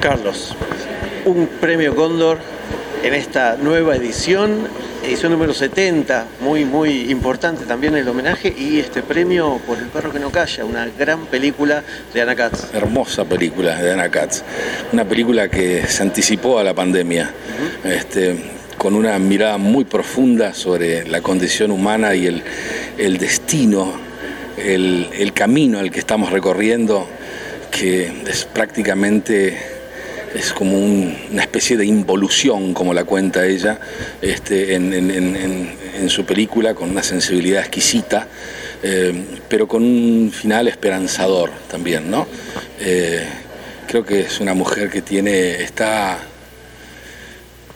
Carlos, un premio Cóndor en esta nueva edición, edición número 70, muy muy importante también el homenaje y este premio por El perro que no calla, una gran película de Ana Katz. Hermosa película de Ana Katz, una película que se anticipó a la pandemia. este, con una mirada muy profunda sobre la condición humana y el, el destino, el, el camino al que estamos recorriendo, que es prácticamente es como un- una especie de involución, como la cuenta ella, este, en, su película, con una sensibilidad exquisita, eh, pero con un final esperanzador también, ¿no? Eh, creo que es una mujer que tiene, está,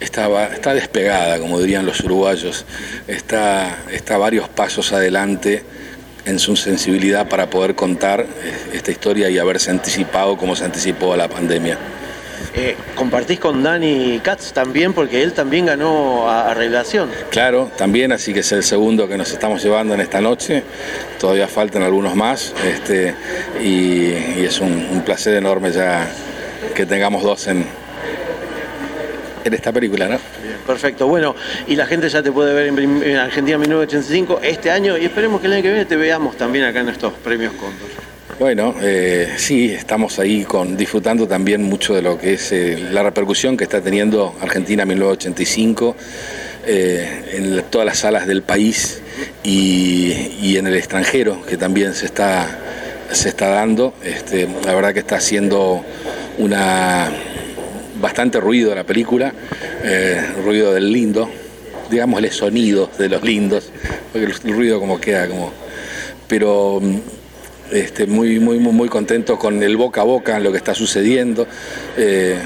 está, está despegada, como dirían los uruguayos, está, está varios pasos adelante en su sensibilidad para poder contar eh, esta historia y haberse anticipado como se anticipó a la pandemia. Eh, compartís con Dani Katz también porque él también ganó a, a Revelación. Claro, también, así que es el segundo que nos estamos llevando en esta noche. Todavía faltan algunos más. Este, y, y es un, un placer enorme ya que tengamos dos en, en esta película, ¿no? Perfecto, bueno, y la gente ya te puede ver en Argentina 1985 este año y esperemos que el año que viene te veamos también acá en estos premios Cóndor. Bueno, eh, sí, estamos ahí con, disfrutando también mucho de lo que es eh, la repercusión que está teniendo Argentina 1985 eh, en todas las salas del país y, en el extranjero, que también se está, se está dando. Este, la verdad que está haciendo una bastante ruido la película, ruido del lindo, digámosle sonidos de los lindos, porque el, el ruido como queda como... Pero mm, este, muy, muy, muy, contento con el boca a boca lo que está sucediendo. Eh,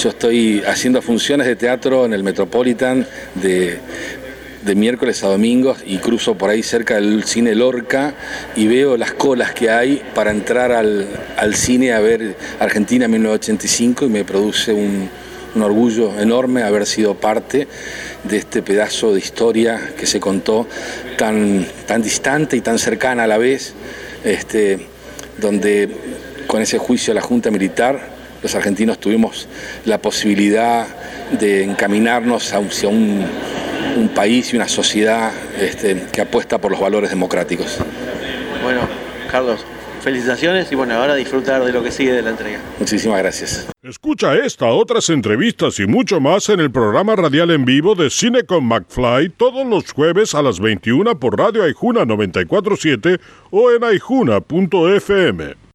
yo estoy haciendo funciones de teatro en el Metropolitan de, de miércoles a domingos y cruzo por ahí cerca del cine Lorca y veo las colas que hay para entrar al, al cine a ver Argentina 1985 y me produce un, un orgullo enorme haber sido parte de este pedazo de historia que se contó tan, tan distante y tan cercana a la vez, este, donde con ese juicio a la Junta Militar los argentinos tuvimos la posibilidad de encaminarnos hacia un, país y una sociedad este, que apuesta por los valores democráticos. Bueno, Carlos, felicitaciones y bueno, ahora disfrutar de lo que sigue de la entrega. Muchísimas gracias. Escucha esta, otras entrevistas y mucho más en el programa radial en vivo de Cine con McFly todos los jueves a las 21 por Radio Aijuna 947 o en aijuna.fm.